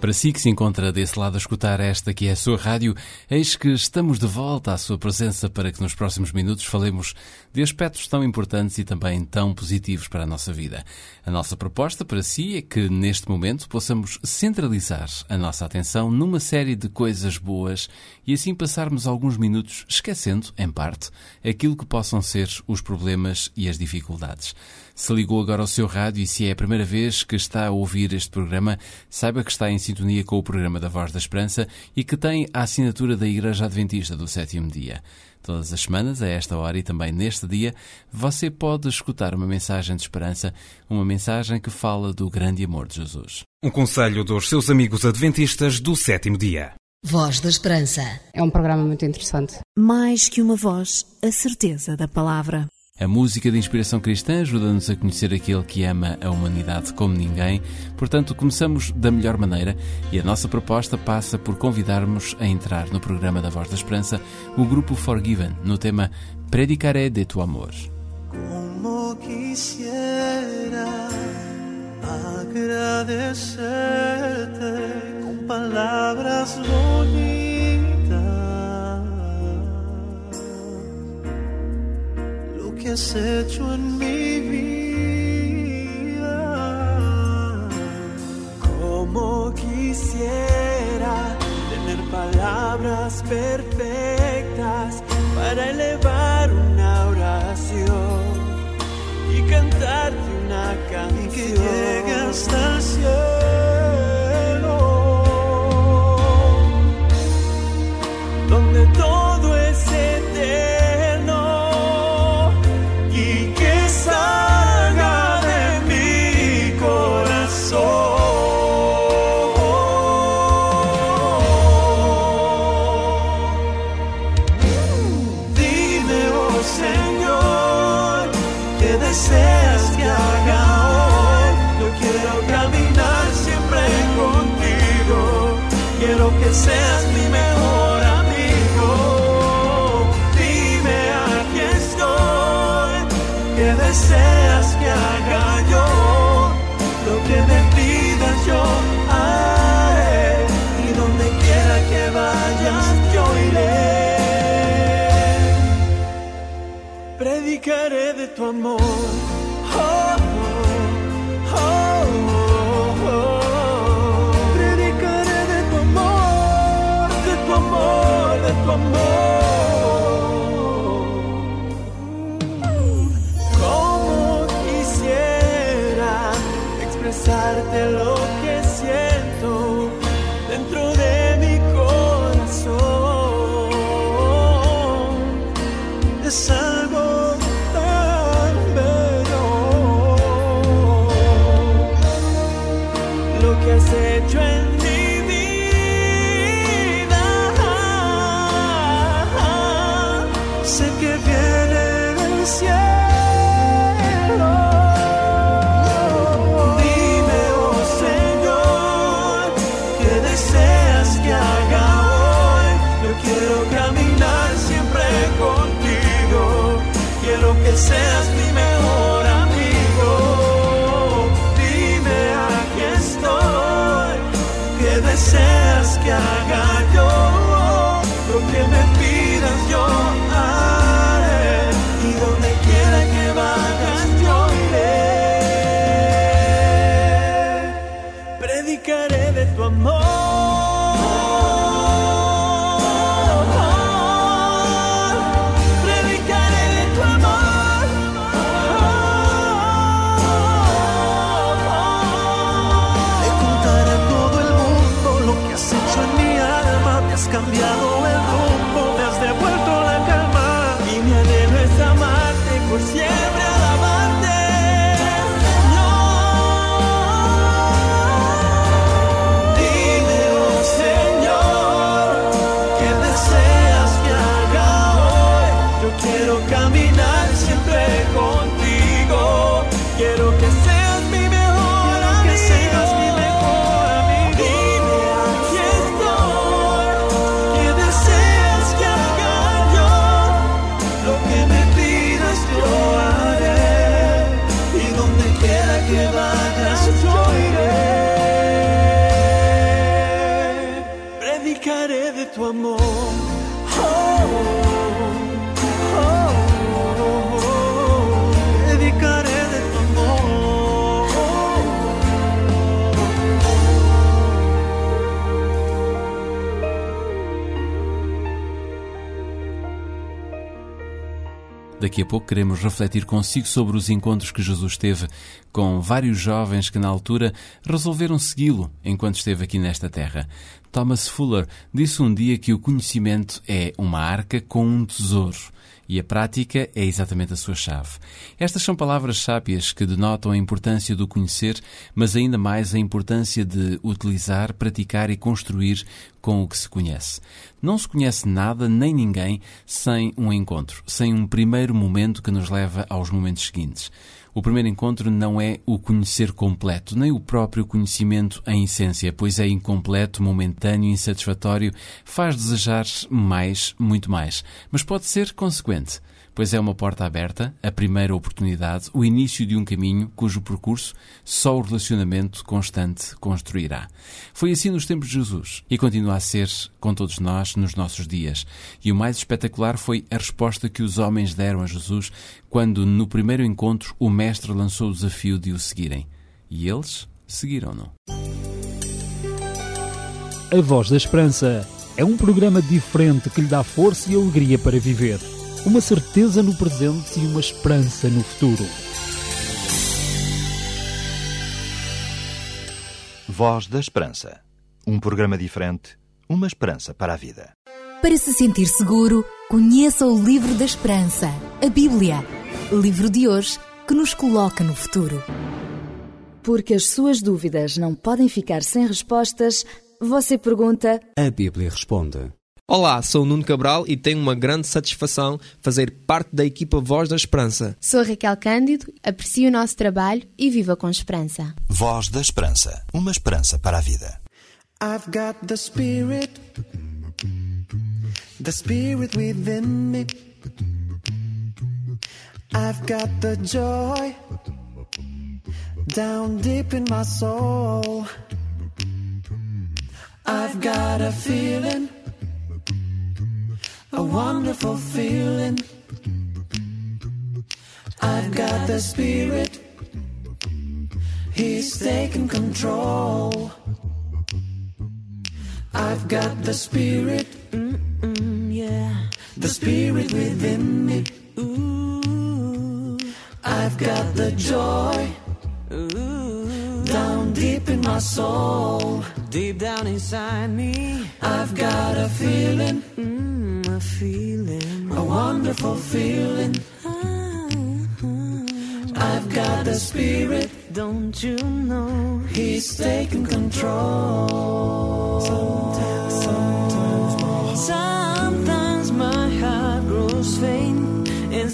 Para si que se encontra desse lado a escutar esta que é a sua rádio, eis que estamos de volta à sua presença para que nos próximos minutos falemos de aspectos tão importantes e também tão positivos para a nossa vida. A nossa proposta para si é que neste momento possamos centralizar a nossa atenção numa série de coisas boas e assim passarmos alguns minutos esquecendo, em parte, aquilo que possam ser os problemas e as dificuldades. Se ligou agora ao seu rádio e se é a primeira vez que está a ouvir este programa, saiba que está em sintonia com o programa da Voz da Esperança e que tem a assinatura da Igreja Adventista do Sétimo Dia. Todas as semanas, a esta hora e também neste dia, você pode escutar uma mensagem de esperança, uma mensagem que fala do grande amor de Jesus. Um conselho dos seus amigos adventistas do sétimo dia. Voz da Esperança. É um programa muito interessante. Mais que uma voz, a certeza da palavra. A música de inspiração cristã ajuda-nos a conhecer aquele que ama a humanidade como ninguém, portanto, começamos da melhor maneira e a nossa proposta passa por convidarmos a entrar no programa da Voz da Esperança o grupo Forgiven no tema Predicaré de tu amor. Como quisiera agradecerte com palavras bonitas que has hecho en mi vida. Como quisiera tener palabras perfectas para elevar una oración y cantarte una canción que llegue hasta el cielo, Predicaré de tu amor. Oh, oh, oh, oh. Predicaré de tu amor, de tu amor, de tu amor. Que seas mi mejor amigo. Dime, aquí estoy. ¿Qué deseas que haga yo? Daqui a pouco queremos refletir consigo sobre os encontros que Jesus teve com vários jovens que, na altura, resolveram segui-lo enquanto esteve aqui nesta terra. Thomas Fuller disse um dia que o conhecimento é uma arca com um tesouro e a prática é exatamente a sua chave. Estas são palavras sábias que denotam a importância do conhecer, mas ainda mais a importância de utilizar, praticar e construir com o que se conhece. Não se conhece nada nem ninguém sem um encontro, sem um primeiro momento que nos leva aos momentos seguintes. O primeiro encontro não é o conhecer completo, nem o próprio conhecimento em essência, pois é incompleto, momentâneo, insatisfatório, faz desejar mais, muito mais, mas pode ser consequente pois é uma porta aberta, a primeira oportunidade, o início de um caminho cujo percurso só o relacionamento constante construirá. Foi assim nos tempos de Jesus e continua a ser com todos nós nos nossos dias. E o mais espetacular foi a resposta que os homens deram a Jesus quando, no primeiro encontro, o Mestre lançou o desafio de o seguirem. E eles seguiram-no. A Voz da Esperança é um programa diferente que lhe dá força e alegria para viver uma certeza no presente e uma esperança no futuro. Voz da Esperança. Um programa diferente, uma esperança para a vida. Para se sentir seguro, conheça o Livro da Esperança, a Bíblia. Livro de hoje que nos coloca no futuro. Porque as suas dúvidas não podem ficar sem respostas, você pergunta. A Bíblia responde. Olá, sou Nuno Cabral e tenho uma grande satisfação fazer parte da equipa Voz da Esperança. Sou Raquel Cândido, aprecio o nosso trabalho e viva com esperança. Voz da Esperança, uma esperança para a vida. I've got the spirit, the spirit within me. I've got the joy down deep in my soul. I've got a feeling. A wonderful feeling. I've got the spirit, He's taking control. I've got the spirit, mm-mm, yeah, the spirit within me. Ooh, I've got the joy. Ooh, down deep in my soul, deep down inside me, I've got a feeling. Mm, a feeling, a wonderful feeling. Uh-huh. I've got the spirit, don't you know? He's taking control. Sometimes, sometimes, sometimes my heart grows faint, and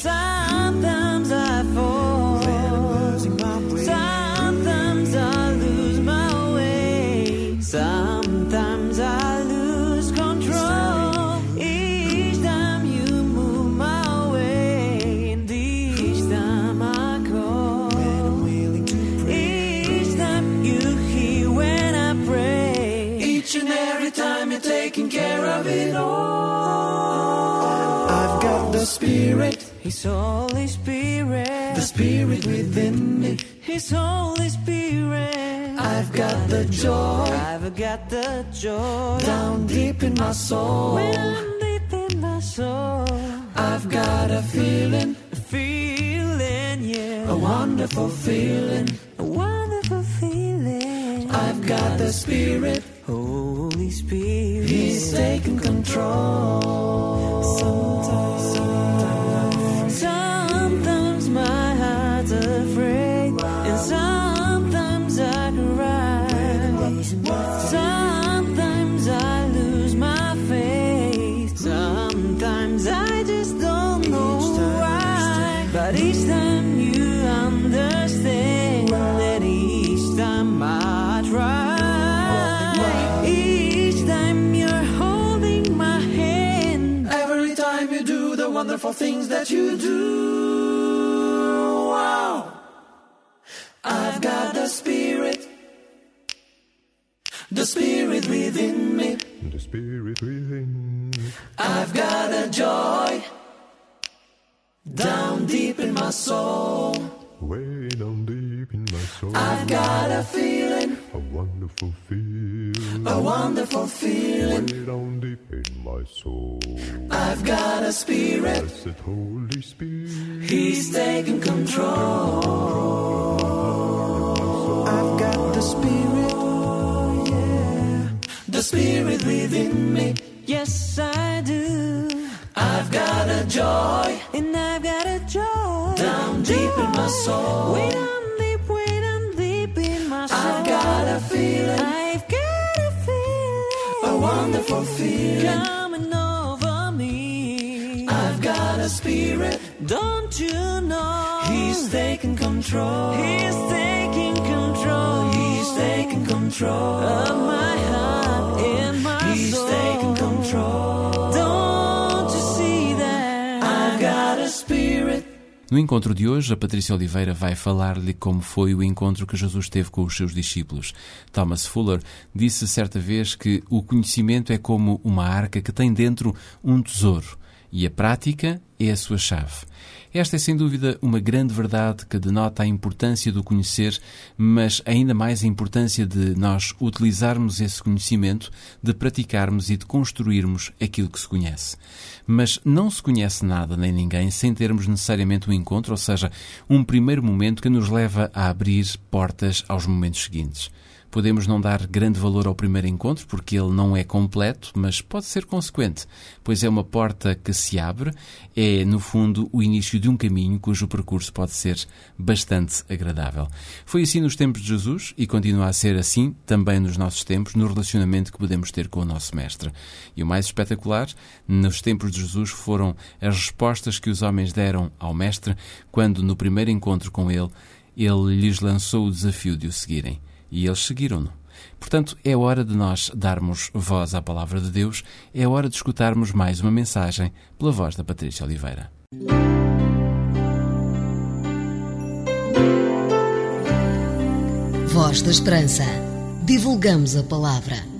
the Spirit. His Holy Spirit. The Spirit within me. His Holy Spirit. I've got the joy. I've got the joy. Down deep in my soul. When I'm deep in my soul. I've got a feeling. A feeling, yeah. A wonderful feeling. A wonderful feeling. I've got the Spirit. Holy Spirit. He's taking control. Things that you do. Wow. I've got the spirit. The spirit within me. The spirit within me. I've got a joy down deep in my soul. Way down deep in my soul. I've got a feeling, wonderful feeling. a wonderful feeling. Way down deep in my soul. I've got a spirit, Blessed Holy Spirit. He's taking control. I've got the spirit, yeah. The spirit within me. Yes, I do. I've got a joy, and I've got a joy down deep in my soul. Wonderful feeling coming over me. I've got a spirit, don't you know? He's taking control. He's taking control. He's taking control of my heart No encontro de hoje, a Patrícia Oliveira vai falar-lhe como foi o encontro que Jesus teve com os seus discípulos. Thomas Fuller disse certa vez que o conhecimento é como uma arca que tem dentro um tesouro e a prática é a sua chave. Esta é sem dúvida uma grande verdade que denota a importância do conhecer, mas ainda mais a importância de nós utilizarmos esse conhecimento, de praticarmos e de construirmos aquilo que se conhece. Mas não se conhece nada nem ninguém sem termos necessariamente um encontro, ou seja, um primeiro momento que nos leva a abrir portas aos momentos seguintes. Podemos não dar grande valor ao primeiro encontro porque ele não é completo, mas pode ser consequente, pois é uma porta que se abre, é no fundo o início de um caminho cujo percurso pode ser bastante agradável. Foi assim nos tempos de Jesus e continua a ser assim também nos nossos tempos, no relacionamento que podemos ter com o nosso Mestre. E o mais espetacular, nos tempos de Jesus, foram as respostas que os homens deram ao Mestre quando, no primeiro encontro com ele, ele lhes lançou o desafio de o seguirem e eles seguiram-no. Portanto, é hora de nós darmos voz à palavra de Deus, é hora de escutarmos mais uma mensagem pela voz da Patrícia Oliveira. Voz da Esperança. Divulgamos a palavra.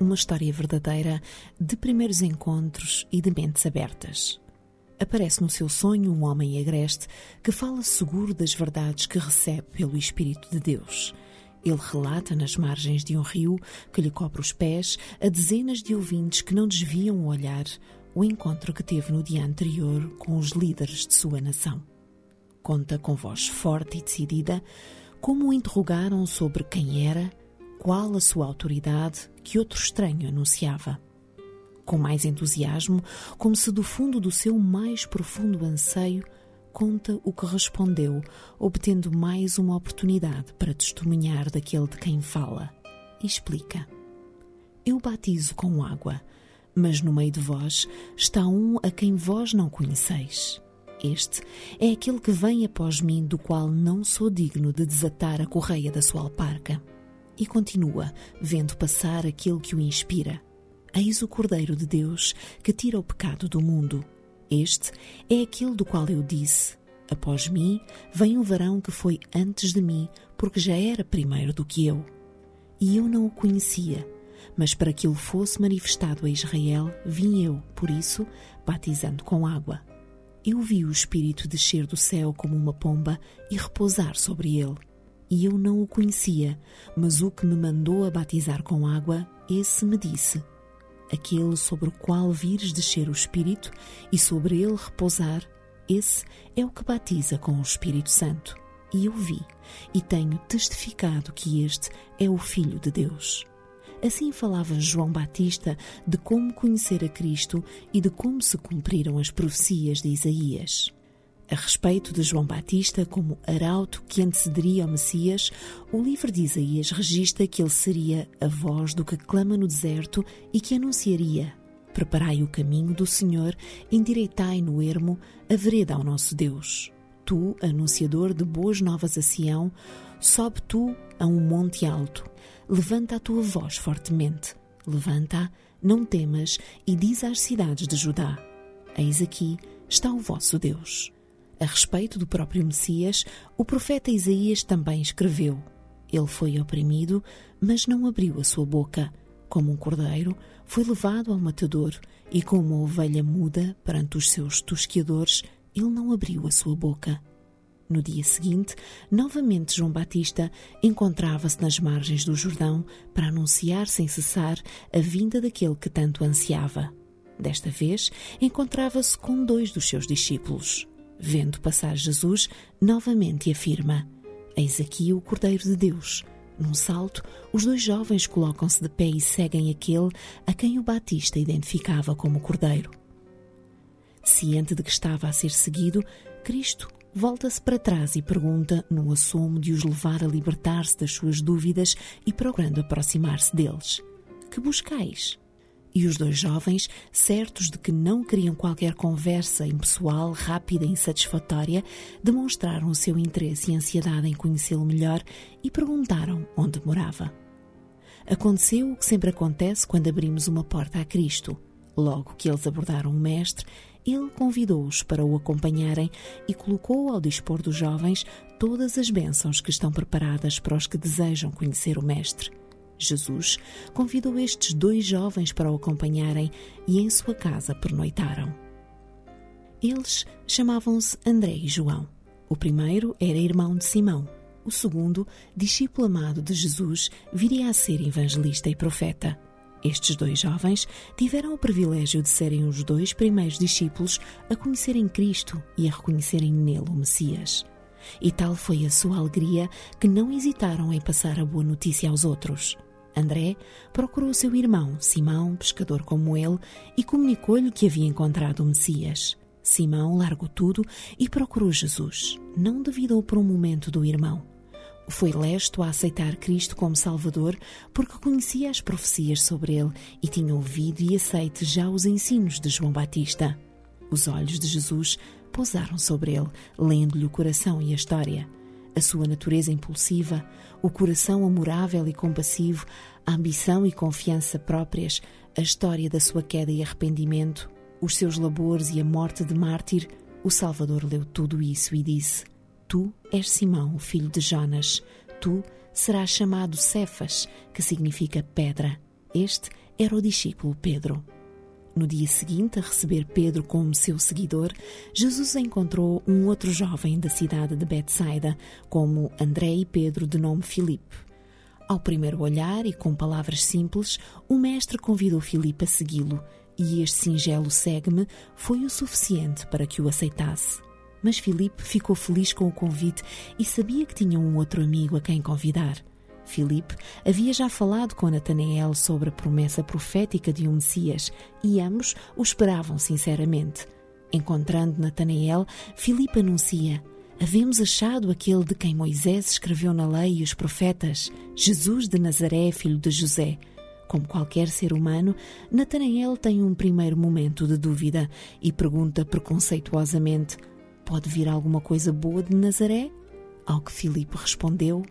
Uma história verdadeira de primeiros encontros e de mentes abertas. Aparece no seu sonho um homem agreste que fala seguro das verdades que recebe pelo Espírito de Deus. Ele relata nas margens de um rio que lhe cobre os pés a dezenas de ouvintes que não desviam o olhar o encontro que teve no dia anterior com os líderes de sua nação. Conta com voz forte e decidida como o interrogaram sobre quem era, qual a sua autoridade que outro estranho anunciava. Com mais entusiasmo, como se do fundo do seu mais profundo anseio, conta o que respondeu, obtendo mais uma oportunidade para testemunhar daquele de quem fala. Explica: Eu batizo com água, mas no meio de vós está um a quem vós não conheceis. Este é aquele que vem após mim, do qual não sou digno de desatar a correia da sua alparca. E continua, vendo passar aquele que o inspira. Eis o Cordeiro de Deus que tira o pecado do mundo. Este é aquele do qual eu disse: Após mim vem um varão que foi antes de mim, porque já era primeiro do que eu. E eu não o conhecia, mas para que ele fosse manifestado a Israel, vim eu, por isso, batizando com água. Eu vi o Espírito descer do céu como uma pomba e repousar sobre ele. E eu não o conhecia, mas o que me mandou a batizar com água, esse me disse: Aquele sobre o qual vires descer o Espírito e sobre ele repousar, esse é o que batiza com o Espírito Santo. E eu vi, e tenho testificado que este é o Filho de Deus. Assim falava João Batista de como conhecer a Cristo e de como se cumpriram as profecias de Isaías. A respeito de João Batista como arauto que antecederia ao Messias, o livro de Isaías registra que ele seria a voz do que clama no deserto e que anunciaria: Preparai o caminho do Senhor, endireitai no ermo a vereda ao nosso Deus. Tu, anunciador de boas novas a Sião, sobe tu a um monte alto, levanta a tua voz fortemente, levanta, não temas, e diz às cidades de Judá: Eis aqui está o vosso Deus. A respeito do próprio Messias, o profeta Isaías também escreveu: Ele foi oprimido, mas não abriu a sua boca. Como um cordeiro, foi levado ao matador, e como uma ovelha muda perante os seus tosqueadores, ele não abriu a sua boca. No dia seguinte, novamente João Batista encontrava-se nas margens do Jordão para anunciar sem cessar a vinda daquele que tanto ansiava. Desta vez, encontrava-se com dois dos seus discípulos. Vendo passar Jesus, novamente afirma: Eis aqui o Cordeiro de Deus. Num salto, os dois jovens colocam-se de pé e seguem aquele a quem o Batista identificava como Cordeiro. Ciente de que estava a ser seguido, Cristo volta-se para trás e pergunta, num assomo de os levar a libertar-se das suas dúvidas e procurando aproximar-se deles: Que buscais? E os dois jovens, certos de que não queriam qualquer conversa impessoal, rápida e insatisfatória, demonstraram o seu interesse e ansiedade em conhecê-lo melhor e perguntaram onde morava. Aconteceu o que sempre acontece quando abrimos uma porta a Cristo. Logo que eles abordaram o Mestre, ele convidou-os para o acompanharem e colocou ao dispor dos jovens todas as bênçãos que estão preparadas para os que desejam conhecer o Mestre. Jesus convidou estes dois jovens para o acompanharem e em sua casa pernoitaram. Eles chamavam-se André e João. O primeiro era irmão de Simão. O segundo, discípulo amado de Jesus, viria a ser evangelista e profeta. Estes dois jovens tiveram o privilégio de serem os dois primeiros discípulos a conhecerem Cristo e a reconhecerem nele o Messias. E tal foi a sua alegria que não hesitaram em passar a boa notícia aos outros. André procurou seu irmão, Simão, pescador como ele, e comunicou-lhe que havia encontrado o Messias. Simão largou tudo e procurou Jesus. Não duvidou por um momento do irmão. Foi lesto a aceitar Cristo como Salvador porque conhecia as profecias sobre ele e tinha ouvido e aceite já os ensinos de João Batista. Os olhos de Jesus pousaram sobre ele, lendo-lhe o coração e a história. A sua natureza impulsiva, o coração amorável e compassivo, a ambição e confiança próprias, a história da sua queda e arrependimento, os seus labores e a morte de mártir, o Salvador leu tudo isso e disse: Tu és Simão, filho de Jonas. Tu serás chamado Cefas, que significa pedra. Este era o discípulo Pedro. No dia seguinte, a receber Pedro como seu seguidor, Jesus encontrou um outro jovem da cidade de Betsaida, como André e Pedro, de nome Filipe. Ao primeiro olhar e com palavras simples, o mestre convidou Filipe a segui-lo, e este singelo segue-me foi o suficiente para que o aceitasse. Mas Filipe ficou feliz com o convite e sabia que tinha um outro amigo a quem convidar. Filipe havia já falado com Natanael sobre a promessa profética de um Messias e ambos o esperavam sinceramente. Encontrando Natanael, Filipe anuncia: Havemos achado aquele de quem Moisés escreveu na lei e os profetas, Jesus de Nazaré, filho de José. Como qualquer ser humano, Natanael tem um primeiro momento de dúvida e pergunta preconceituosamente: Pode vir alguma coisa boa de Nazaré? Ao que Filipe respondeu: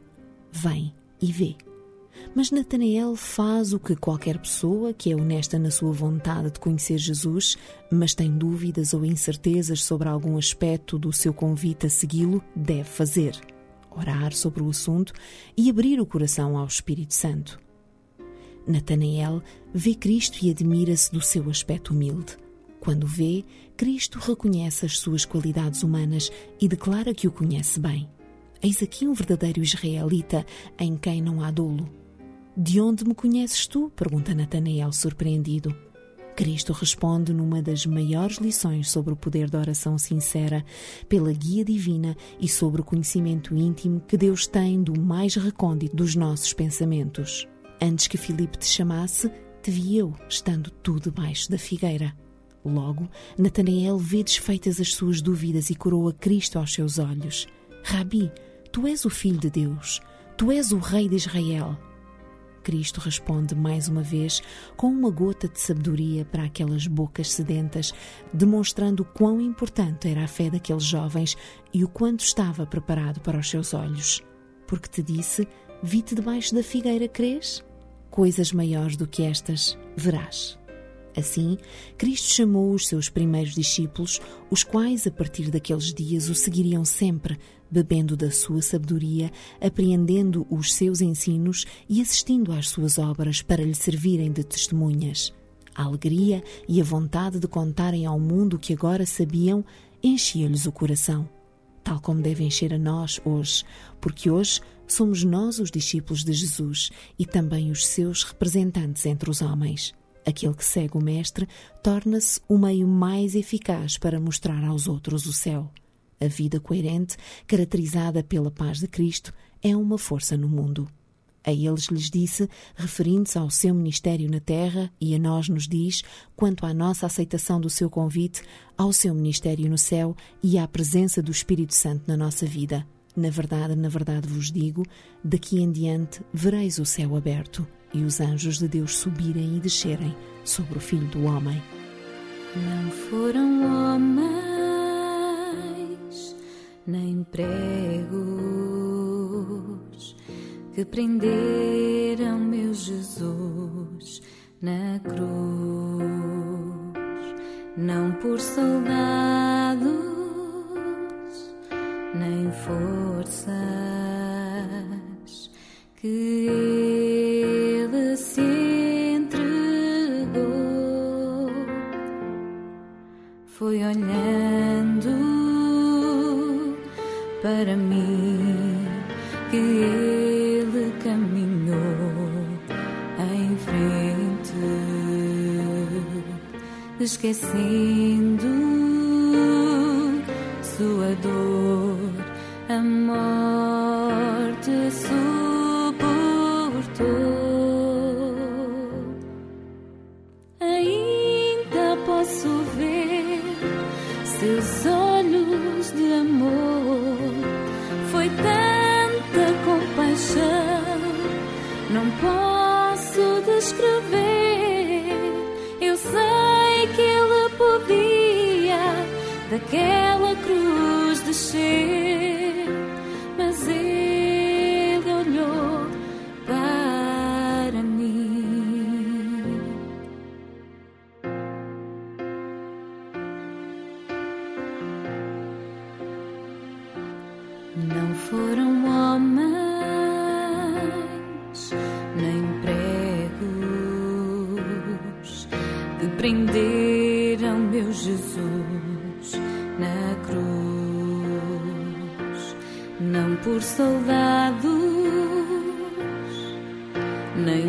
Vem e vê. Mas Natanael faz o que qualquer pessoa que é honesta na sua vontade de conhecer Jesus, mas tem dúvidas ou incertezas sobre algum aspecto do seu convite a segui-lo, deve fazer: orar sobre o assunto e abrir o coração ao Espírito Santo. Natanael vê Cristo e admira-se do seu aspecto humilde. Quando vê, Cristo reconhece as suas qualidades humanas e declara que o conhece bem. Eis aqui um verdadeiro israelita em quem não há dolo. De onde me conheces tu? pergunta Natanael, surpreendido. Cristo responde numa das maiores lições sobre o poder da oração sincera, pela guia divina e sobre o conhecimento íntimo que Deus tem do mais recôndito dos nossos pensamentos. Antes que Filipe te chamasse, te vi eu, estando tu debaixo da figueira. Logo, Natanael vê desfeitas as suas dúvidas e coroa Cristo aos seus olhos. Rabi, tu és o Filho de Deus, tu és o Rei de Israel. Cristo responde mais uma vez com uma gota de sabedoria para aquelas bocas sedentas, demonstrando quão importante era a fé daqueles jovens e o quanto estava preparado para os seus olhos. Porque te disse: Vi-te debaixo da figueira, crês? Coisas maiores do que estas verás. Assim, Cristo chamou os seus primeiros discípulos, os quais, a partir daqueles dias, o seguiriam sempre, bebendo da sua sabedoria, apreendendo os seus ensinos e assistindo às suas obras para lhe servirem de testemunhas. A alegria e a vontade de contarem ao mundo o que agora sabiam enchia-lhes o coração, tal como deve encher a nós hoje, porque hoje somos nós os discípulos de Jesus e também os seus representantes entre os homens. Aquele que segue o Mestre torna-se o meio mais eficaz para mostrar aos outros o céu. A vida coerente, caracterizada pela paz de Cristo, é uma força no mundo. A eles lhes disse, referindo-se ao seu ministério na terra, e a nós nos diz, quanto à nossa aceitação do seu convite, ao seu ministério no céu e à presença do Espírito Santo na nossa vida. Na verdade, na verdade vos digo, daqui em diante vereis o céu aberto e os anjos de Deus subirem e descerem sobre o Filho do Homem. Não foram homens, nem pregos que prenderam meu Jesus na cruz, não por soldados, nem forças que foi olhando para mim que ele caminhou em frente, esquecendo sua dor, olhos de amor. Foi tanta compaixão, não posso descrever. Eu sei que ele podia daquela cruz descer,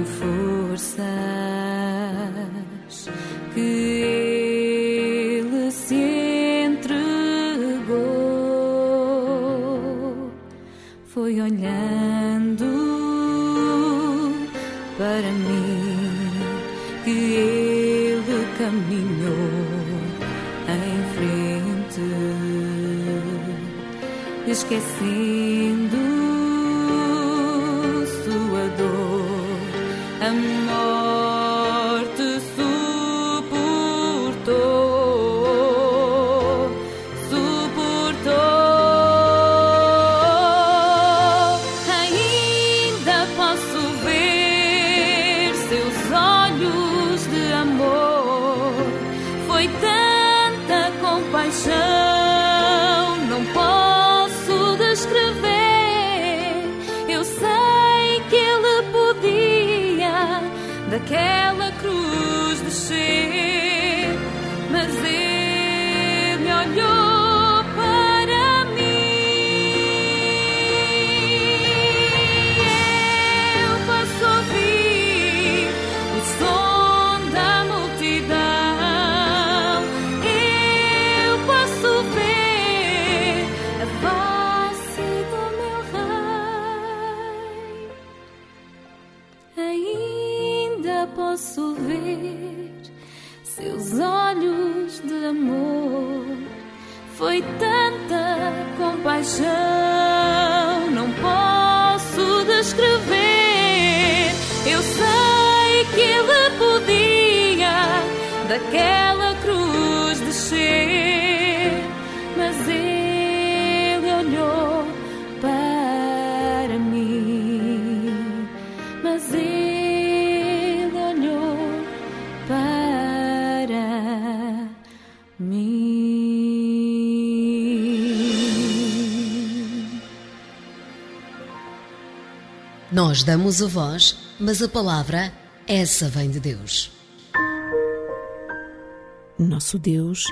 nem daquela cruz descer, mas ele olhou para mim, mas ele olhou para mim. Nós damos a voz, mas a palavra, essa vem de Deus. Nosso Deus,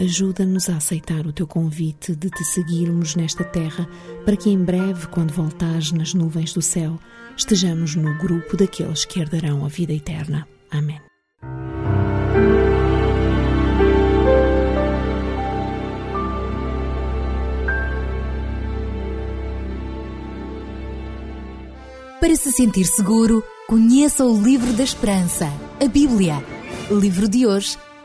ajuda-nos a aceitar o teu convite de te seguirmos nesta terra, para que em breve, quando voltares nas nuvens do céu, estejamos no grupo daqueles que herdarão a vida eterna. Amém. Para se sentir seguro, conheça o Livro da Esperança, a Bíblia. Livro de hoje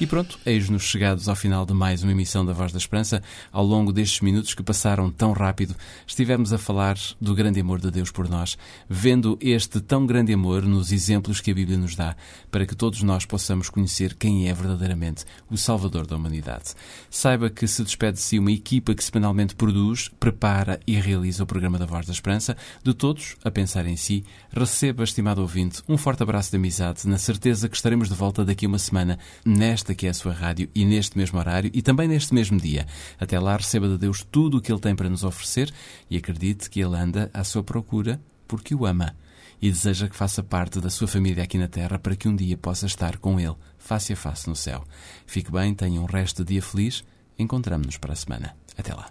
E pronto, eis-nos chegados ao final de mais uma emissão da Voz da Esperança. Ao longo destes minutos que passaram tão rápido, estivemos a falar do grande amor de Deus por nós, vendo este tão grande amor nos exemplos que a Bíblia nos dá, para que todos nós possamos conhecer quem é verdadeiramente o Salvador da humanidade. Saiba que se despede de si uma equipa que semanalmente produz, prepara e realiza o programa da Voz da Esperança, de todos a pensar em si, receba, estimado ouvinte, um forte abraço de amizade, na certeza que estaremos de volta daqui a uma semana, nesta que é a sua rádio e neste mesmo horário e também neste mesmo dia. Até lá, receba de Deus tudo o que Ele tem para nos oferecer e acredite que Ele anda à sua procura porque o ama e deseja que faça parte da sua família aqui na Terra para que um dia possa estar com Ele, face a face no céu. Fique bem, tenha um resto de dia feliz. Encontramos-nos para a semana. Até lá.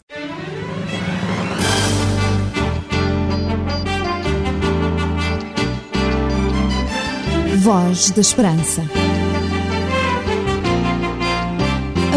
Voz da Esperança.